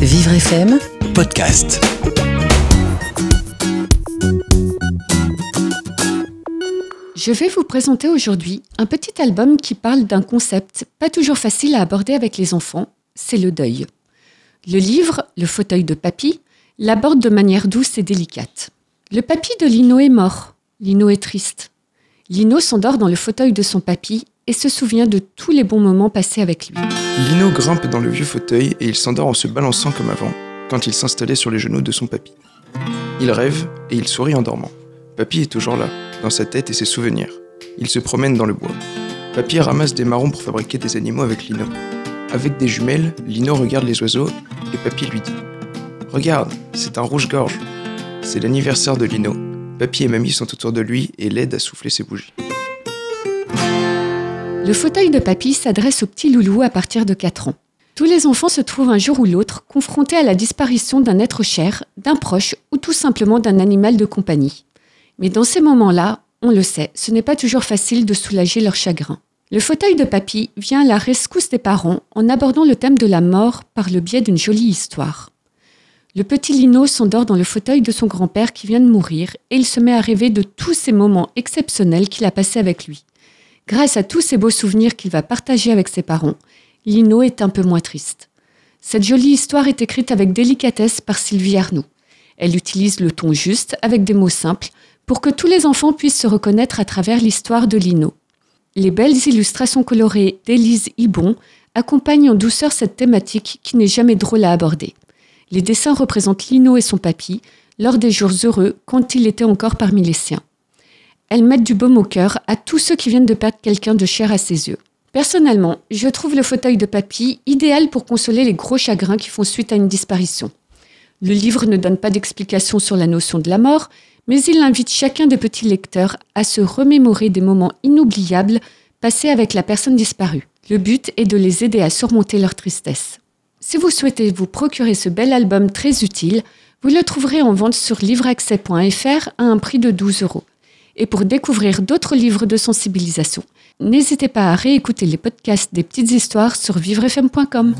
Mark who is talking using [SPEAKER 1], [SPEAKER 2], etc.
[SPEAKER 1] Vivre FM
[SPEAKER 2] podcast.
[SPEAKER 3] Je vais vous présenter aujourd'hui un petit album qui parle d'un concept pas toujours facile à aborder avec les enfants, c'est le deuil. Le livre, Le fauteuil de papy, l'aborde de manière douce et délicate. Le papy de Lino est mort. Lino est triste. Lino s'endort dans le fauteuil de son papy et se souvient de tous les bons moments passés avec lui.
[SPEAKER 4] Lino grimpe dans le vieux fauteuil et il s'endort en se balançant comme avant, quand il s'installait sur les genoux de son papy. Il rêve et il sourit en dormant. Papy est toujours là, dans sa tête et ses souvenirs. Il se promène dans le bois. Papy ramasse des marrons pour fabriquer des animaux avec Lino. Avec des jumelles, Lino regarde les oiseaux et Papy lui dit Regarde, c'est un rouge-gorge. C'est l'anniversaire de Lino. Papy et Mamie sont autour de lui et l'aident à souffler ses bougies.
[SPEAKER 3] Le fauteuil de papy s'adresse aux petits loulous à partir de 4 ans. Tous les enfants se trouvent un jour ou l'autre confrontés à la disparition d'un être cher, d'un proche ou tout simplement d'un animal de compagnie. Mais dans ces moments-là, on le sait, ce n'est pas toujours facile de soulager leur chagrin. Le fauteuil de papy vient à la rescousse des parents en abordant le thème de la mort par le biais d'une jolie histoire. Le petit Lino s'endort dans le fauteuil de son grand-père qui vient de mourir et il se met à rêver de tous ces moments exceptionnels qu'il a passés avec lui. Grâce à tous ces beaux souvenirs qu'il va partager avec ses parents, Lino est un peu moins triste. Cette jolie histoire est écrite avec délicatesse par Sylvie Arnoux. Elle utilise le ton juste, avec des mots simples, pour que tous les enfants puissent se reconnaître à travers l'histoire de Lino. Les belles illustrations colorées d'Élise Ibon accompagnent en douceur cette thématique qui n'est jamais drôle à aborder. Les dessins représentent Lino et son papy lors des jours heureux quand il était encore parmi les siens elles mettent du baume au cœur à tous ceux qui viennent de perdre quelqu'un de cher à ses yeux. Personnellement, je trouve le fauteuil de papy idéal pour consoler les gros chagrins qui font suite à une disparition. Le livre ne donne pas d'explication sur la notion de la mort, mais il invite chacun des petits lecteurs à se remémorer des moments inoubliables passés avec la personne disparue. Le but est de les aider à surmonter leur tristesse. Si vous souhaitez vous procurer ce bel album très utile, vous le trouverez en vente sur livreaccès.fr à un prix de 12 euros. Et pour découvrir d'autres livres de sensibilisation, n'hésitez pas à réécouter les podcasts des petites histoires sur vivrefm.com.